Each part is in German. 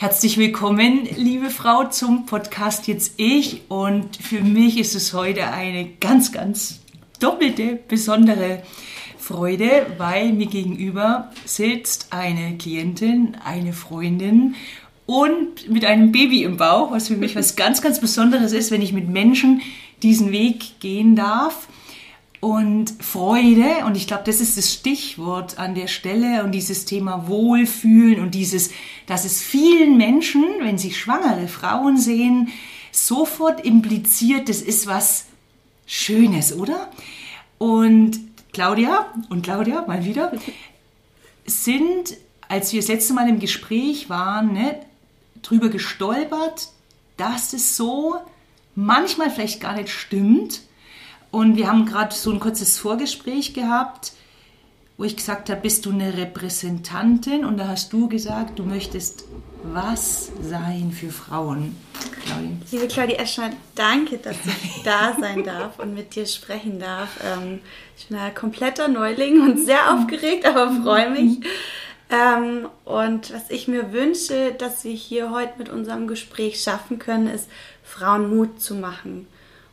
Herzlich willkommen, liebe Frau, zum Podcast Jetzt Ich. Und für mich ist es heute eine ganz, ganz doppelte, besondere Freude, weil mir gegenüber sitzt eine Klientin, eine Freundin und mit einem Baby im Bauch, was für mich was ganz, ganz Besonderes ist, wenn ich mit Menschen diesen Weg gehen darf und Freude. Und ich glaube, das ist das Stichwort an der Stelle und dieses Thema Wohlfühlen und dieses, dass es vielen Menschen, wenn sie schwangere Frauen sehen, sofort impliziert, das ist was Schönes, oder? Und Claudia und Claudia mal wieder sind, als wir das letzte Mal im Gespräch waren, ne, drüber gestolpert, dass es so manchmal vielleicht gar nicht stimmt, und wir haben gerade so ein kurzes Vorgespräch gehabt, wo ich gesagt habe, bist du eine Repräsentantin? Und da hast du gesagt, du möchtest was sein für Frauen. Claudia. Liebe Claudia erstmal danke, dass ich da sein darf und mit dir sprechen darf. Ähm, ich bin ein kompletter Neuling und sehr aufgeregt, aber freue mich. Ähm, und was ich mir wünsche, dass wir hier heute mit unserem Gespräch schaffen können, ist, Frauen Mut zu machen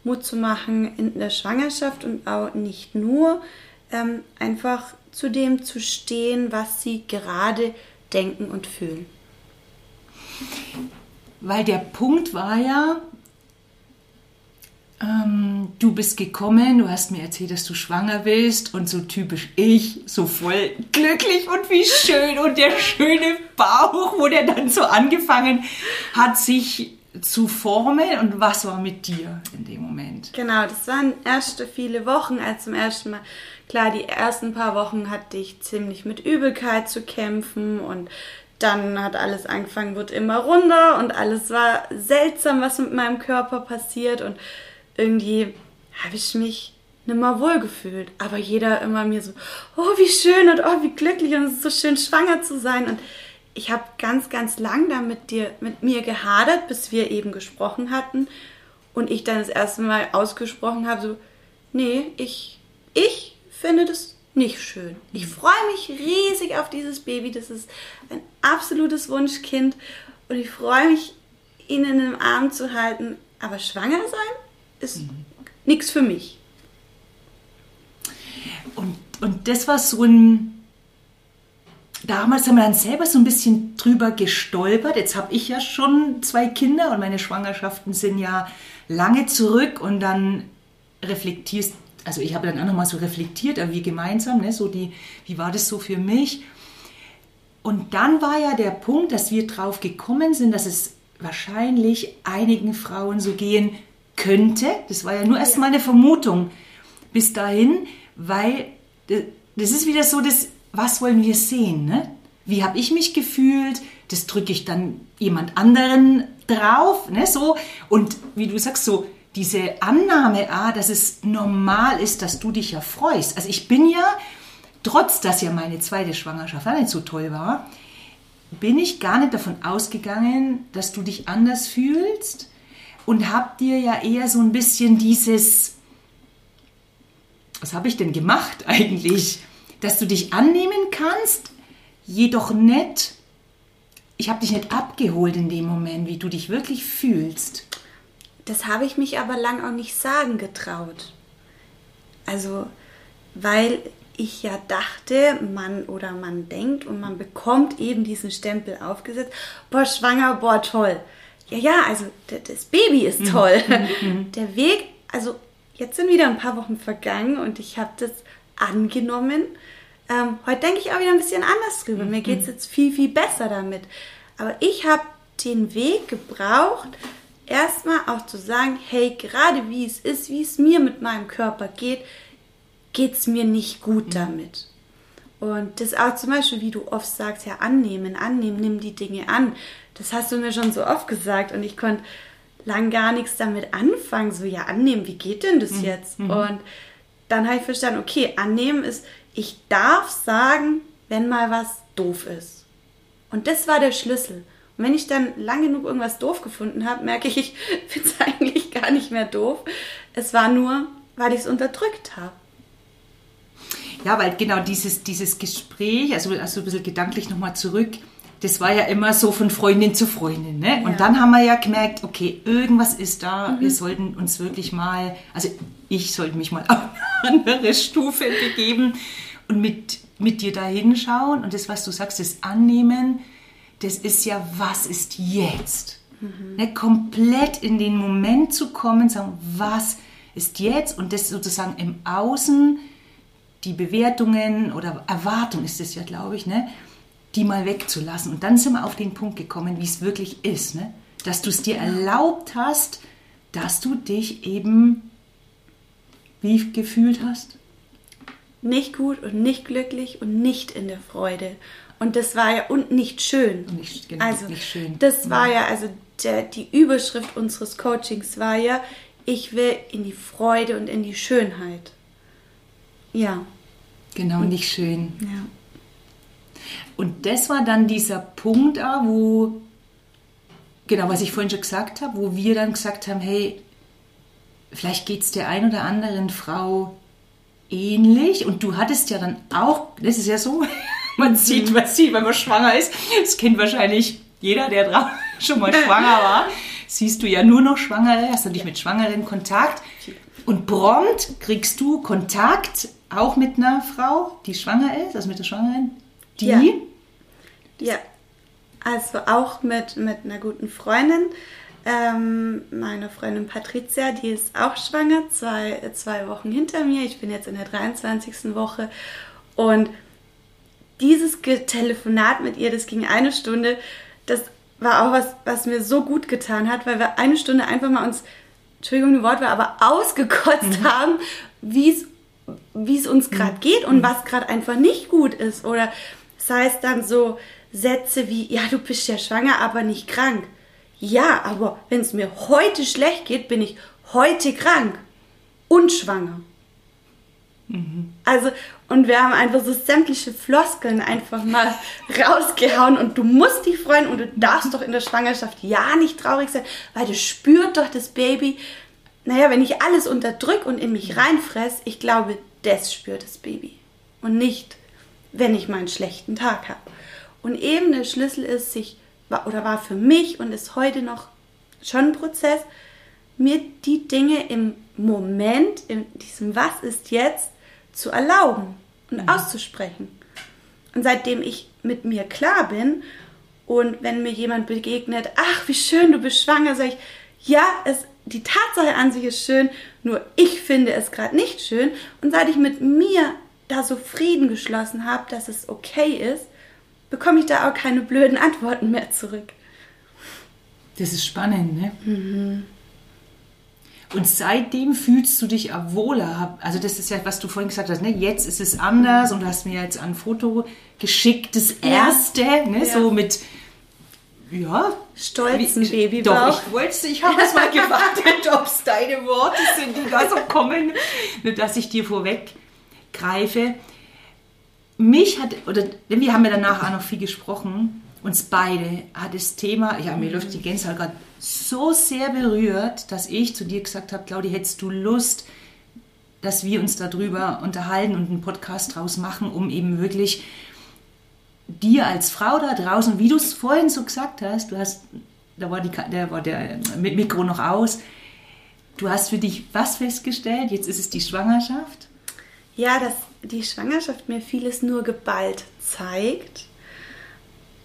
Mut zu machen in der Schwangerschaft und auch nicht nur, ähm, einfach zu dem zu stehen, was sie gerade denken und fühlen. Weil der Punkt war ja, ähm, du bist gekommen, du hast mir erzählt, dass du schwanger bist und so typisch ich, so voll glücklich und wie schön und der schöne Bauch, wo der dann so angefangen hat, sich zu formen und was war mit dir in dem Moment? Genau, das waren erste viele Wochen, als zum ersten Mal, klar, die ersten paar Wochen hatte ich ziemlich mit Übelkeit zu kämpfen und dann hat alles angefangen, wird immer runder und alles war seltsam, was mit meinem Körper passiert und irgendwie habe ich mich nicht mehr wohl gefühlt. Aber jeder immer mir so, oh, wie schön und oh, wie glücklich und es ist so schön, schwanger zu sein und ich habe ganz, ganz lang da mit, dir, mit mir gehadert, bis wir eben gesprochen hatten. Und ich dann das erste Mal ausgesprochen habe, so, nee, ich, ich finde das nicht schön. Ich mhm. freue mich riesig auf dieses Baby. Das ist ein absolutes Wunschkind. Und ich freue mich, ihn in den Arm zu halten. Aber schwanger sein ist mhm. nichts für mich. Und, und das war so ein damals haben wir dann selber so ein bisschen drüber gestolpert. Jetzt habe ich ja schon zwei Kinder und meine Schwangerschaften sind ja lange zurück und dann reflektierst, also ich habe dann auch nochmal so reflektiert, aber wie gemeinsam, ne, so die, wie war das so für mich? Und dann war ja der Punkt, dass wir drauf gekommen sind, dass es wahrscheinlich einigen Frauen so gehen könnte. Das war ja nur erstmal eine Vermutung bis dahin, weil das ist wieder so das was wollen wir sehen? Ne? Wie habe ich mich gefühlt? Das drücke ich dann jemand anderen drauf, ne? So und wie du sagst so diese Annahme, ah, dass es normal ist, dass du dich ja freust. Also ich bin ja, trotz dass ja meine zweite Schwangerschaft auch nicht so toll war, bin ich gar nicht davon ausgegangen, dass du dich anders fühlst und hab dir ja eher so ein bisschen dieses, was habe ich denn gemacht eigentlich? Dass du dich annehmen kannst, jedoch nicht, ich habe dich nicht abgeholt in dem Moment, wie du dich wirklich fühlst. Das habe ich mich aber lang auch nicht sagen getraut. Also, weil ich ja dachte, man oder man denkt und man bekommt eben diesen Stempel aufgesetzt, boah, schwanger, boah, toll. Ja, ja, also das Baby ist mhm. toll. Mhm. Der Weg, also jetzt sind wieder ein paar Wochen vergangen und ich habe das angenommen. Ähm, heute denke ich auch wieder ein bisschen anders drüber. Mir geht es mhm. jetzt viel, viel besser damit. Aber ich habe den Weg gebraucht, erstmal auch zu sagen, hey, gerade wie es ist, wie es mir mit meinem Körper geht, geht es mir nicht gut mhm. damit. Und das auch zum Beispiel, wie du oft sagst, ja, annehmen, annehmen, nimm die Dinge an. Das hast du mir schon so oft gesagt und ich konnte lang gar nichts damit anfangen. So, ja, annehmen, wie geht denn das mhm. jetzt? Mhm. Und dann habe ich verstanden, okay, annehmen ist, ich darf sagen, wenn mal was doof ist. Und das war der Schlüssel. Und wenn ich dann lang genug irgendwas doof gefunden habe, merke ich, ich finde es eigentlich gar nicht mehr doof. Es war nur, weil ich es unterdrückt habe. Ja, weil genau dieses, dieses Gespräch, also, also ein bisschen gedanklich nochmal zurück, das war ja immer so von Freundin zu Freundin. Ne? Ja. Und dann haben wir ja gemerkt, okay, irgendwas ist da. Wir sollten uns wirklich mal, also ich sollte mich mal auf eine andere Stufe begeben und mit, mit dir da hinschauen. Und das, was du sagst, das Annehmen, das ist ja, was ist jetzt? Ne? Komplett in den Moment zu kommen, sagen, was ist jetzt? Und das sozusagen im Außen, die Bewertungen oder Erwartung ist es ja, glaube ich, ne? die mal wegzulassen. Und dann sind wir auf den Punkt gekommen, wie es wirklich ist. Ne? Dass du es dir erlaubt hast, dass du dich eben wie gefühlt hast. Nicht gut und nicht glücklich und nicht in der Freude. Und das war ja und nicht schön. Und nicht- genau, also nicht schön. das war ja also der, die Überschrift unseres Coachings war ja ich will in die Freude und in die Schönheit. Ja, Genau, nicht schön. ja. Und das war dann dieser Punkt, wo, genau, was ich vorhin schon gesagt habe, wo wir dann gesagt haben, hey, vielleicht geht es der ein oder anderen Frau ähnlich. Und du hattest ja dann auch, das ist ja so, man sieht, was sieht, wenn man schwanger ist. Das kennt wahrscheinlich jeder, der drauf schon mal schwanger war. Siehst du ja nur noch Schwangere, hast natürlich mit Schwangeren Kontakt. Und prompt kriegst du Kontakt auch mit einer Frau, die schwanger ist, also mit der Schwangeren, die Ja. Ja, also auch mit, mit einer guten Freundin. Ähm, meine Freundin Patricia, die ist auch schwanger, zwei, zwei Wochen hinter mir. Ich bin jetzt in der 23. Woche. Und dieses Telefonat mit ihr, das ging eine Stunde, das war auch was, was mir so gut getan hat, weil wir eine Stunde einfach mal uns, Entschuldigung, die Wortwahl, aber ausgekotzt haben, wie es wie es uns gerade geht und was gerade einfach nicht gut ist. Oder das heißt dann so Sätze wie, ja, du bist ja schwanger, aber nicht krank. Ja, aber wenn es mir heute schlecht geht, bin ich heute krank und schwanger. Also, und wir haben einfach so sämtliche Floskeln einfach mal rausgehauen und du musst dich freuen und du darfst doch in der Schwangerschaft ja nicht traurig sein, weil das spürt doch das Baby. Naja, wenn ich alles unterdrück und in mich reinfress, ich glaube, das spürt das Baby. Und nicht, wenn ich mal einen schlechten Tag habe. Und eben der Schlüssel ist, sich, war- oder war für mich und ist heute noch schon ein Prozess, mir die Dinge im Moment, in diesem Was ist jetzt, zu erlauben und auszusprechen. Und seitdem ich mit mir klar bin und wenn mir jemand begegnet, ach, wie schön, du bist schwanger, sage ich, ja, es, die Tatsache an sich ist schön, nur ich finde es gerade nicht schön. Und seit ich mit mir da so Frieden geschlossen habe, dass es okay ist, bekomme ich da auch keine blöden Antworten mehr zurück. Das ist spannend, ne? Und seitdem fühlst du dich auch wohler. Also das ist ja, was du vorhin gesagt hast, ne? Jetzt ist es anders und du hast mir jetzt ein Foto geschickt, das erste, ne? Ja. So mit, ja. Stolzen wie- Babybauch. Doch, ich wollte ich habe es mal gewartet, ob es deine Worte sind, die da so kommen. Nur, dass ich dir vorweg greife. Mich hat, oder denn wir haben ja danach auch noch viel gesprochen, uns beide hat das Thema, ja, mir läuft die Gänsehaut gerade so sehr berührt, dass ich zu dir gesagt habe, Claudia, hättest du Lust, dass wir uns darüber unterhalten und einen Podcast draus machen, um eben wirklich dir als Frau da draußen, wie du es vorhin so gesagt hast, du hast, da war, die, der, war der Mikro noch aus, du hast für dich was festgestellt, jetzt ist es die Schwangerschaft. Ja, dass die Schwangerschaft mir vieles nur geballt zeigt,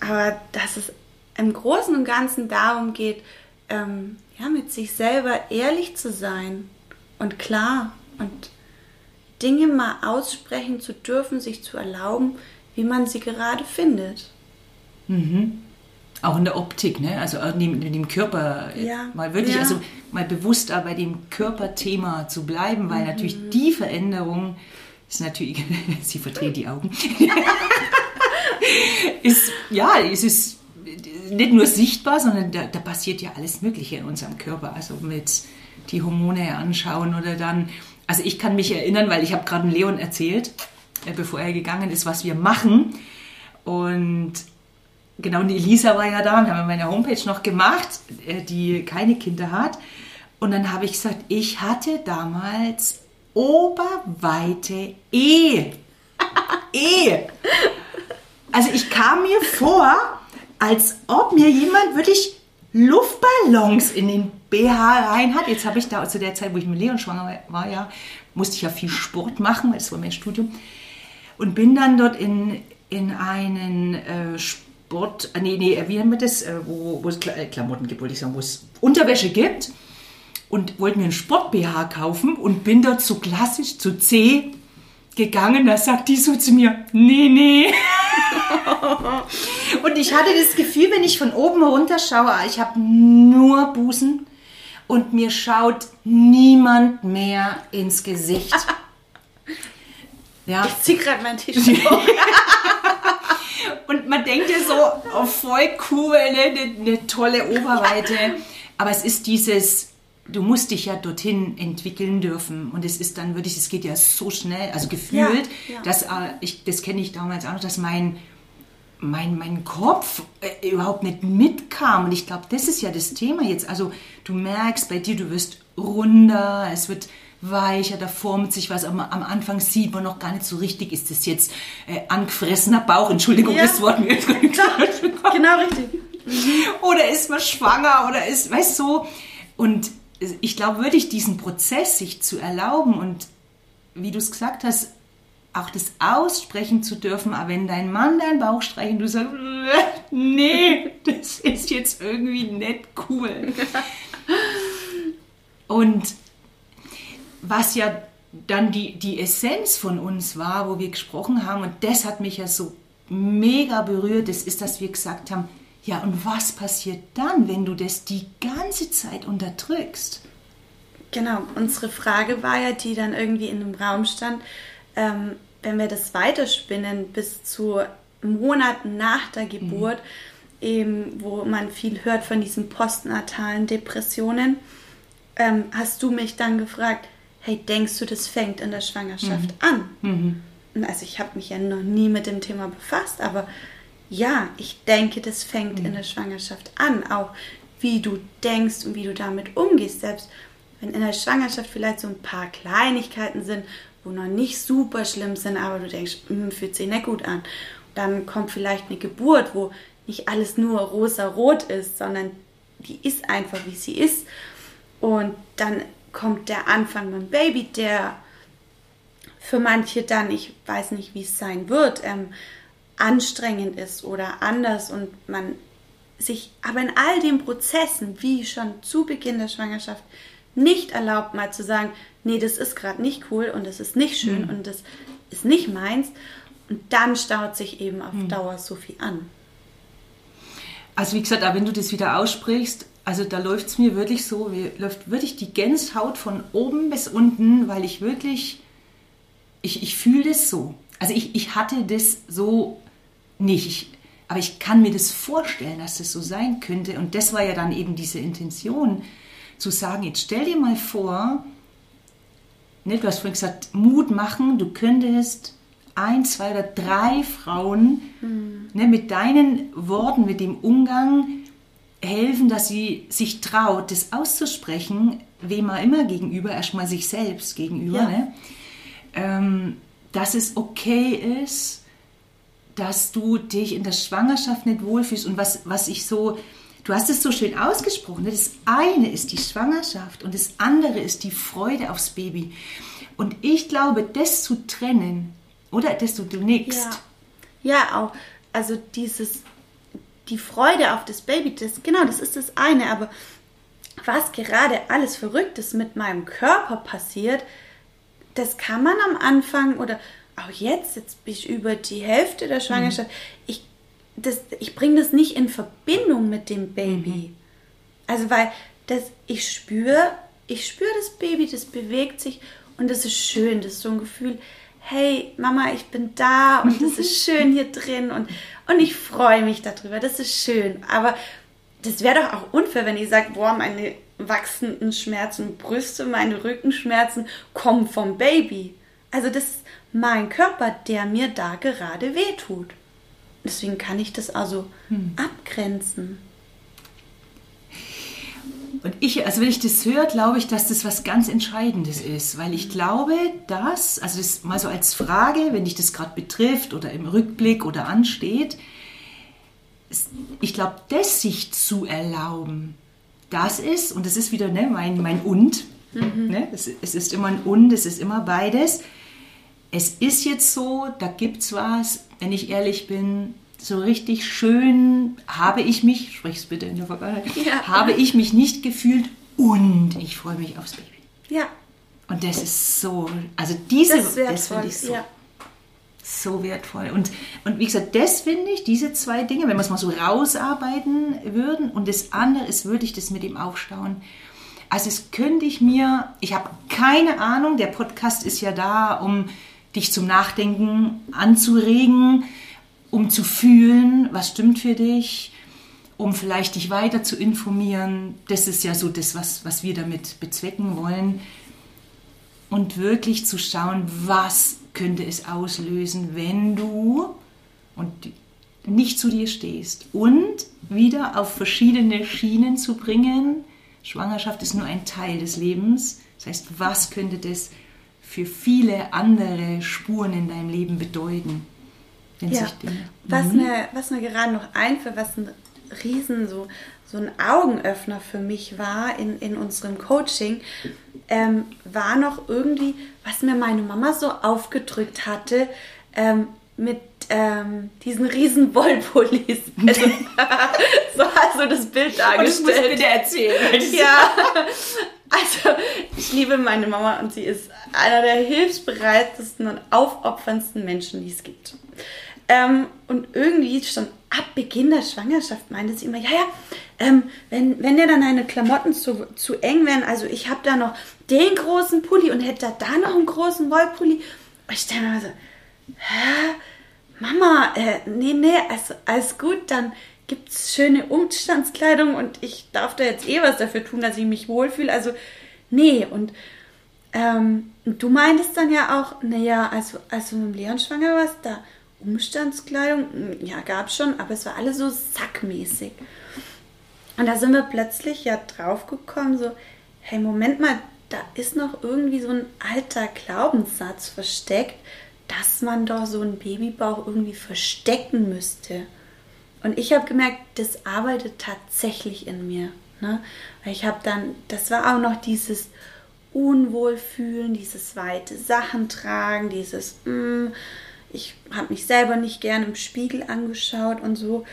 aber dass es im Großen und Ganzen darum geht, ähm, ja, mit sich selber ehrlich zu sein und klar und Dinge mal aussprechen zu dürfen, sich zu erlauben, wie man sie gerade findet. Auch in der Optik, ne? also in dem, Körper, äh, Ja, mal wirklich, ja. also mal bewusst bei dem Körperthema zu bleiben, Mhm. weil natürlich die Veränderung ist natürlich, sie verdreht die Augen, ist, ja, es ist nicht nur sichtbar, sondern da, da passiert ja alles Mögliche in unserem Körper, also mit die Hormone anschauen oder dann, also ich kann mich erinnern, weil ich habe gerade Leon erzählt, äh, bevor er gegangen ist, was wir machen. Und Genau, und die Elisa war ja da, wir haben meine Homepage noch gemacht, äh, die keine Kinder hat. Und dann habe ich gesagt, ich hatte damals oberweite E. E. Also ich kam mir vor als ob mir jemand wirklich Luftballons in den BH rein hat. Jetzt habe ich da zu der Zeit, wo ich mit Leon schwanger war, ja, musste ich ja viel Sport machen, weil das war mein Studium. Und bin dann dort in, in einen äh, Sport, äh, nee, nee, wie nennen wir das, äh, wo, wo es äh, Klamotten gibt, wollte ich sagen, wo es Unterwäsche gibt. Und wollte mir einen Sport-BH kaufen und bin dort so klassisch zu C gegangen. Da sagt die so zu mir, nee, nee. und ich hatte das Gefühl, wenn ich von oben runter schaue, ich habe nur Busen und mir schaut niemand mehr ins Gesicht. Ja. Ich zieh gerade mein T-Shirt hoch. und man denkt ja so, oh, voll cool, ne? eine, eine tolle Oberweite. Aber es ist dieses, du musst dich ja dorthin entwickeln dürfen. Und es ist dann wirklich, es geht ja so schnell, also gefühlt, ja, ja. dass äh, ich, das kenne ich damals auch noch, dass mein, mein, mein Kopf äh, überhaupt nicht mitkam. Und ich glaube, das ist ja das Thema jetzt. Also du merkst bei dir, du wirst runder, es wird weicher, da formt sich was, aber am Anfang sieht man noch gar nicht so richtig, ist das jetzt äh, angefressener Bauch, Entschuldigung, ja. das Wort mir jetzt Genau richtig. Oder ist man schwanger oder ist, weißt du, so. und ich glaube wirklich diesen Prozess sich zu erlauben und wie du es gesagt hast, auch das aussprechen zu dürfen, aber wenn dein Mann deinen Bauch streicht und du sagst, nee, das ist jetzt irgendwie nicht cool. Und was ja dann die, die Essenz von uns war, wo wir gesprochen haben, und das hat mich ja so mega berührt, das ist, dass wir gesagt haben, ja, und was passiert dann, wenn du das die ganze Zeit unterdrückst? Genau, unsere Frage war ja, die dann irgendwie in dem Raum stand, ähm, wenn wir das weiterspinnen bis zu Monaten nach der Geburt, mhm. eben, wo man viel hört von diesen postnatalen Depressionen, ähm, hast du mich dann gefragt, hey, denkst du, das fängt in der Schwangerschaft mhm. an? Mhm. Also ich habe mich ja noch nie mit dem Thema befasst, aber ja, ich denke, das fängt mhm. in der Schwangerschaft an. Auch wie du denkst und wie du damit umgehst. Selbst wenn in der Schwangerschaft vielleicht so ein paar Kleinigkeiten sind, wo noch nicht super schlimm sind, aber du denkst, hm, fühlt sich nicht gut an. Dann kommt vielleicht eine Geburt, wo nicht alles nur rosa-rot ist, sondern die ist einfach, wie sie ist. Und dann kommt der Anfang mit dem Baby, der für manche dann, ich weiß nicht, wie es sein wird, ähm, anstrengend ist oder anders und man sich aber in all den Prozessen, wie schon zu Beginn der Schwangerschaft, nicht erlaubt, mal zu sagen, nee, das ist gerade nicht cool und das ist nicht schön mhm. und das ist nicht meins. Und dann staut sich eben auf mhm. Dauer so viel an. Also wie gesagt, auch wenn du das wieder aussprichst, also da läuft es mir wirklich so, mir läuft wirklich die Gänsehaut von oben bis unten, weil ich wirklich, ich, ich fühle das so. Also ich, ich hatte das so nicht, ich, aber ich kann mir das vorstellen, dass das so sein könnte. Und das war ja dann eben diese Intention, zu sagen, jetzt stell dir mal vor, ne, du hast vorhin gesagt, Mut machen, du könntest ein, zwei oder drei Frauen mhm. ne, mit deinen Worten, mit dem Umgang helfen, dass sie sich traut, das auszusprechen, wem auch immer gegenüber, erstmal sich selbst gegenüber, ja. ne? ähm, dass es okay ist, dass du dich in der Schwangerschaft nicht wohlfühlst und was, was ich so, du hast es so schön ausgesprochen, ne? das eine ist die Schwangerschaft und das andere ist die Freude aufs Baby. Und ich glaube, das zu trennen, oder, dass du, nix. Ja. ja, auch, also dieses die Freude auf das Baby, das, genau, das ist das eine, aber was gerade alles Verrücktes mit meinem Körper passiert, das kann man am Anfang oder auch jetzt, jetzt bin ich über die Hälfte der Schwangerschaft, mhm. ich, ich bringe das nicht in Verbindung mit dem Baby. Mhm. Also weil das, ich spüre, ich spüre das Baby, das bewegt sich und das ist schön, das ist so ein Gefühl, hey Mama, ich bin da und es ist schön hier drin und, und ich freue mich darüber, das ist schön. Aber das wäre doch auch unfair, wenn ich sage, boah, meine wachsenden Schmerzen, Brüste, meine Rückenschmerzen kommen vom Baby. Also das mein Körper, der mir da gerade wehtut. Deswegen kann ich das also hm. abgrenzen. Und ich, also wenn ich das höre, glaube ich, dass das was ganz Entscheidendes ist, weil ich glaube, dass, also das mal so als Frage, wenn dich das gerade betrifft oder im Rückblick oder ansteht, ich glaube, das sich zu erlauben, das ist, und das ist wieder ne, mein, mein Und, mhm. ne, es, es ist immer ein Und, es ist immer beides. Es ist jetzt so, da gibt es was, wenn ich ehrlich bin, so richtig schön habe ich mich, sprich's bitte in der Vergangenheit, ja. habe ich mich nicht gefühlt und ich freue mich aufs Baby. Ja. Und das ist so, also diese, das, das finde ich so, ja. so wertvoll. Und, und wie gesagt, das finde ich, diese zwei Dinge, wenn wir es mal so rausarbeiten würden und das andere ist wirklich das mit dem Aufstauen. Also es könnte ich mir, ich habe keine Ahnung, der Podcast ist ja da, um dich zum Nachdenken anzuregen, um zu fühlen, was stimmt für dich, um vielleicht dich weiter zu informieren. Das ist ja so das, was, was wir damit bezwecken wollen. Und wirklich zu schauen, was könnte es auslösen, wenn du und nicht zu dir stehst. Und wieder auf verschiedene Schienen zu bringen. Schwangerschaft ist nur ein Teil des Lebens. Das heißt, was könnte das für viele andere Spuren in deinem Leben bedeuten? Ja. Was, mhm. mir, was mir gerade noch einfällt, was ein Riesen, so, so ein Augenöffner für mich war in, in unserem Coaching, ähm, war noch irgendwie, was mir meine Mama so aufgedrückt hatte, ähm, mit ähm, diesen riesen Wollpullis. Also, so hast du das Bild dargestellt. Und das bitte erzählen. Ja, also ich liebe meine Mama und sie ist einer der hilfsbereitesten und aufopferndsten Menschen, die es gibt. Ähm, und irgendwie schon ab Beginn der Schwangerschaft meinte sie immer, ja, ja, ähm, wenn, wenn dir dann deine Klamotten zu, zu eng werden, also ich habe da noch den großen Pulli und hätte da, noch einen großen Wollpulli. Und ich stelle mir so, hä? Mama, äh, nee, nee, also, alles gut, dann gibt es schöne Umstandskleidung und ich darf da jetzt eh was dafür tun, dass ich mich wohlfühle. Also, nee, und ähm, du meintest dann ja auch, naja, also, als du mit Leon schwanger warst, da Umstandskleidung, hm, ja, gab es schon, aber es war alles so sackmäßig. Und da sind wir plötzlich ja draufgekommen, so, hey, Moment mal, da ist noch irgendwie so ein alter Glaubenssatz versteckt, dass man doch so einen Babybauch irgendwie verstecken müsste. Und ich habe gemerkt, das arbeitet tatsächlich in mir. Ne? Weil ich habe dann, das war auch noch dieses Unwohlfühlen, dieses weite Sachen tragen, dieses, mh, hm, ich habe mich selber nicht gern im Spiegel angeschaut und so,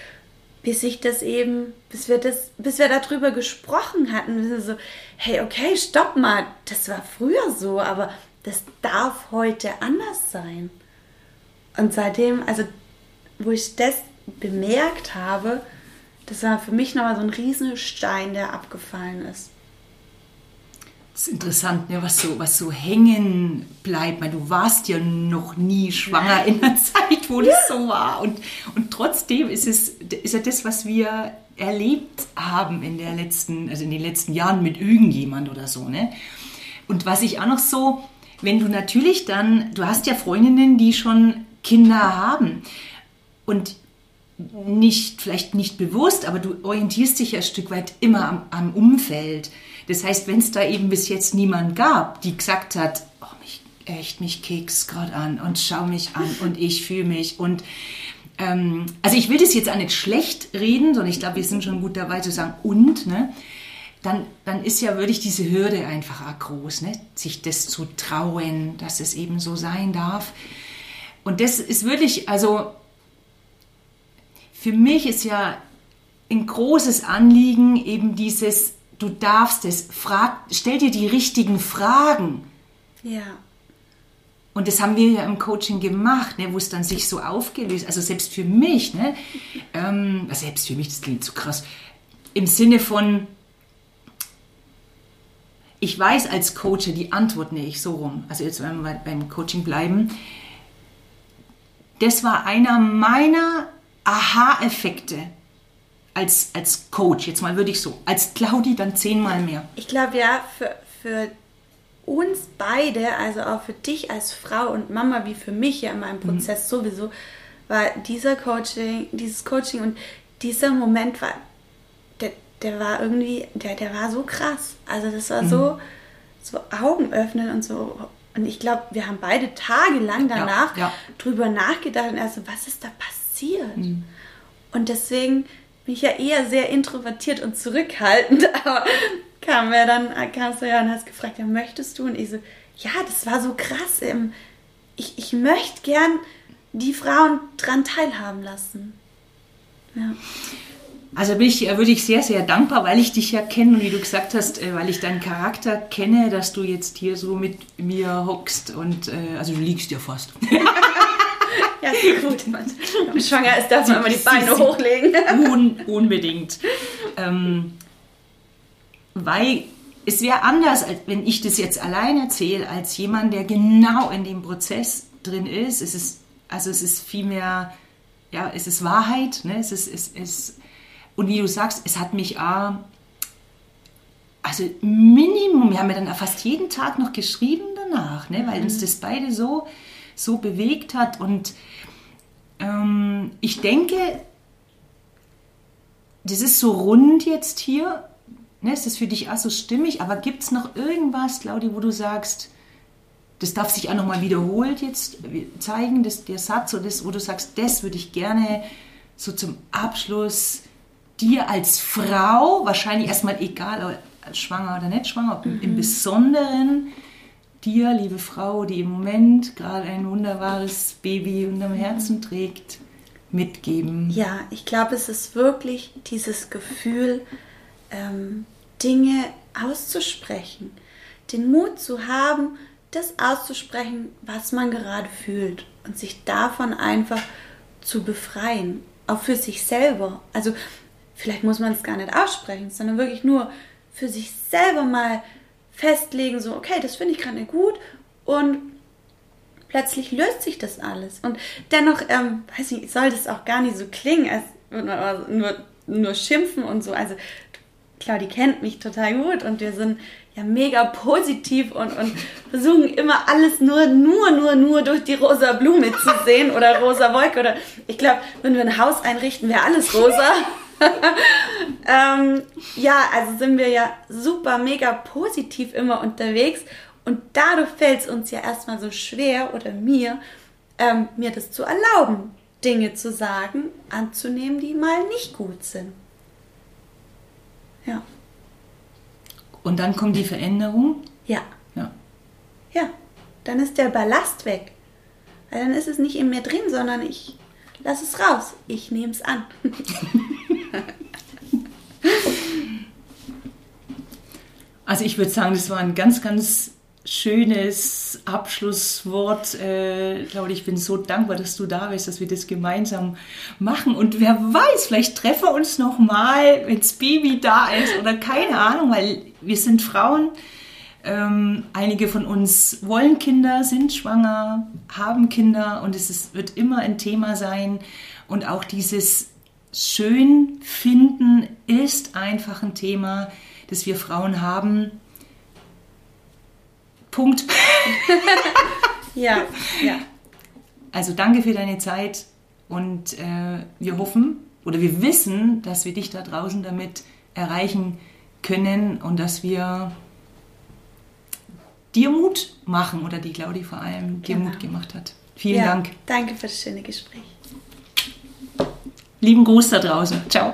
bis ich das eben, bis wir das, bis wir darüber gesprochen hatten, so, hey, okay, stopp mal, das war früher so, aber das darf heute anders sein. Und seitdem, also wo ich das bemerkt habe, das war für mich nochmal so ein Riesenstein, der abgefallen ist. Das ist interessant, ne, was, so, was so hängen bleibt. Weil du warst ja noch nie schwanger in der Zeit, wo ja. das so war. Und, und trotzdem ist es ist ja das, was wir erlebt haben in, der letzten, also in den letzten Jahren mit irgendjemand oder so. Ne? Und was ich auch noch so, wenn du natürlich dann, du hast ja Freundinnen, die schon Kinder haben. Und nicht, vielleicht nicht bewusst, aber du orientierst dich ja ein Stück weit immer am, am Umfeld. Das heißt, wenn es da eben bis jetzt niemand gab, die gesagt hat, oh, mich, echt, mich keks gerade an und schau mich an und ich fühle mich und ähm, also ich will das jetzt auch nicht schlecht reden, sondern ich glaube, wir sind schon gut dabei zu sagen und, ne? Dann, dann ist ja wirklich diese Hürde einfach auch groß, ne? sich das zu trauen, dass es eben so sein darf. Und das ist wirklich, also für mich ist ja ein großes Anliegen eben dieses, du darfst es, frag, stell dir die richtigen Fragen. Ja. Und das haben wir ja im Coaching gemacht, ne, wo es dann sich so aufgelöst, also selbst für mich, ne, ähm, selbst für mich, das klingt zu krass, im Sinne von, ich weiß als Coach die Antwort nicht so rum, also jetzt wenn wir beim Coaching bleiben, das war einer meiner Aha-Effekte als, als Coach, jetzt mal würde ich so, als Claudi dann zehnmal mehr. Ich glaube ja, für, für uns beide, also auch für dich als Frau und Mama, wie für mich ja in meinem mhm. Prozess mhm. sowieso, war dieser Coaching, dieses Coaching und dieser Moment war, der, der war irgendwie, der, der war so krass. Also das war mhm. so, so Augen öffnen und so. Und ich glaube, wir haben beide tagelang danach ja, ja. drüber nachgedacht und also, was ist da passiert? Mhm. Und deswegen bin ich ja eher sehr introvertiert und zurückhaltend, aber kam er dann, kamst du ja und hast gefragt, ja, möchtest du? Und ich so, ja, das war so krass. Ich, ich möchte gern die Frauen dran teilhaben lassen. Ja. Also bin ich, würde ich sehr, sehr dankbar, weil ich dich ja kenne und wie du gesagt hast, äh, weil ich deinen Charakter kenne, dass du jetzt hier so mit mir hockst und äh, also du liegst ja fast. ja, gut. Wenn man schwanger ist, darf man immer die Beine hochlegen. Un, unbedingt. Ähm, weil es wäre anders, wenn ich das jetzt allein erzähle, als jemand, der genau in dem Prozess drin ist. Es ist also es ist vielmehr, ja, es ist Wahrheit, ne? es ist, es ist und wie du sagst, es hat mich auch, also Minimum, wir haben ja dann fast jeden Tag noch geschrieben danach, ne? weil mhm. uns das beide so, so bewegt hat. Und ähm, ich denke, das ist so rund jetzt hier. Ne? Ist das für dich auch so stimmig? Aber gibt es noch irgendwas, Claudi, wo du sagst, das darf sich auch nochmal wiederholt jetzt zeigen, das, der Satz, oder das, wo du sagst, das würde ich gerne so zum Abschluss dir als Frau, wahrscheinlich erstmal egal, als schwanger oder nicht schwanger, mhm. im Besonderen dir, liebe Frau, die im Moment gerade ein wunderbares Baby unterm Herzen trägt, mitgeben? Ja, ich glaube, es ist wirklich dieses Gefühl, ähm, Dinge auszusprechen, den Mut zu haben, das auszusprechen, was man gerade fühlt und sich davon einfach zu befreien, auch für sich selber. Also vielleicht muss man es gar nicht aussprechen, sondern wirklich nur für sich selber mal festlegen, so, okay, das finde ich gerade gut und plötzlich löst sich das alles. Und dennoch, ähm, weiß ich, soll das auch gar nicht so klingen, als nur, nur schimpfen und so. Also Claudi kennt mich total gut und wir sind ja mega positiv und, und versuchen immer alles nur, nur, nur, nur durch die rosa Blume zu sehen oder rosa Wolke oder ich glaube, wenn wir ein Haus einrichten, wäre alles rosa. ähm, ja, also sind wir ja super, mega positiv immer unterwegs und dadurch fällt es uns ja erstmal so schwer oder mir, ähm, mir das zu erlauben, Dinge zu sagen, anzunehmen, die mal nicht gut sind. Ja. Und dann kommt die Veränderung? Ja. Ja. Ja, dann ist der Ballast weg. Weil dann ist es nicht in mir drin, sondern ich lasse es raus. Ich nehme es an. also ich würde sagen, das war ein ganz, ganz schönes Abschlusswort. Äh, Claudia, ich bin so dankbar, dass du da bist, dass wir das gemeinsam machen. Und wer weiß, vielleicht treffen wir uns noch mal, wenn das Baby da ist oder keine Ahnung, weil wir sind Frauen. Ähm, einige von uns wollen Kinder, sind schwanger, haben Kinder und es ist, wird immer ein Thema sein. Und auch dieses Schön finden ist einfach ein Thema, das wir Frauen haben Punkt. ja, ja. Also danke für deine Zeit und äh, wir hoffen oder wir wissen, dass wir dich da draußen damit erreichen können und dass wir dir Mut machen oder die Claudi vor allem dir genau. Mut gemacht hat. Vielen ja, Dank. Danke für das schöne Gespräch. Lieben Gruß da draußen. Ciao.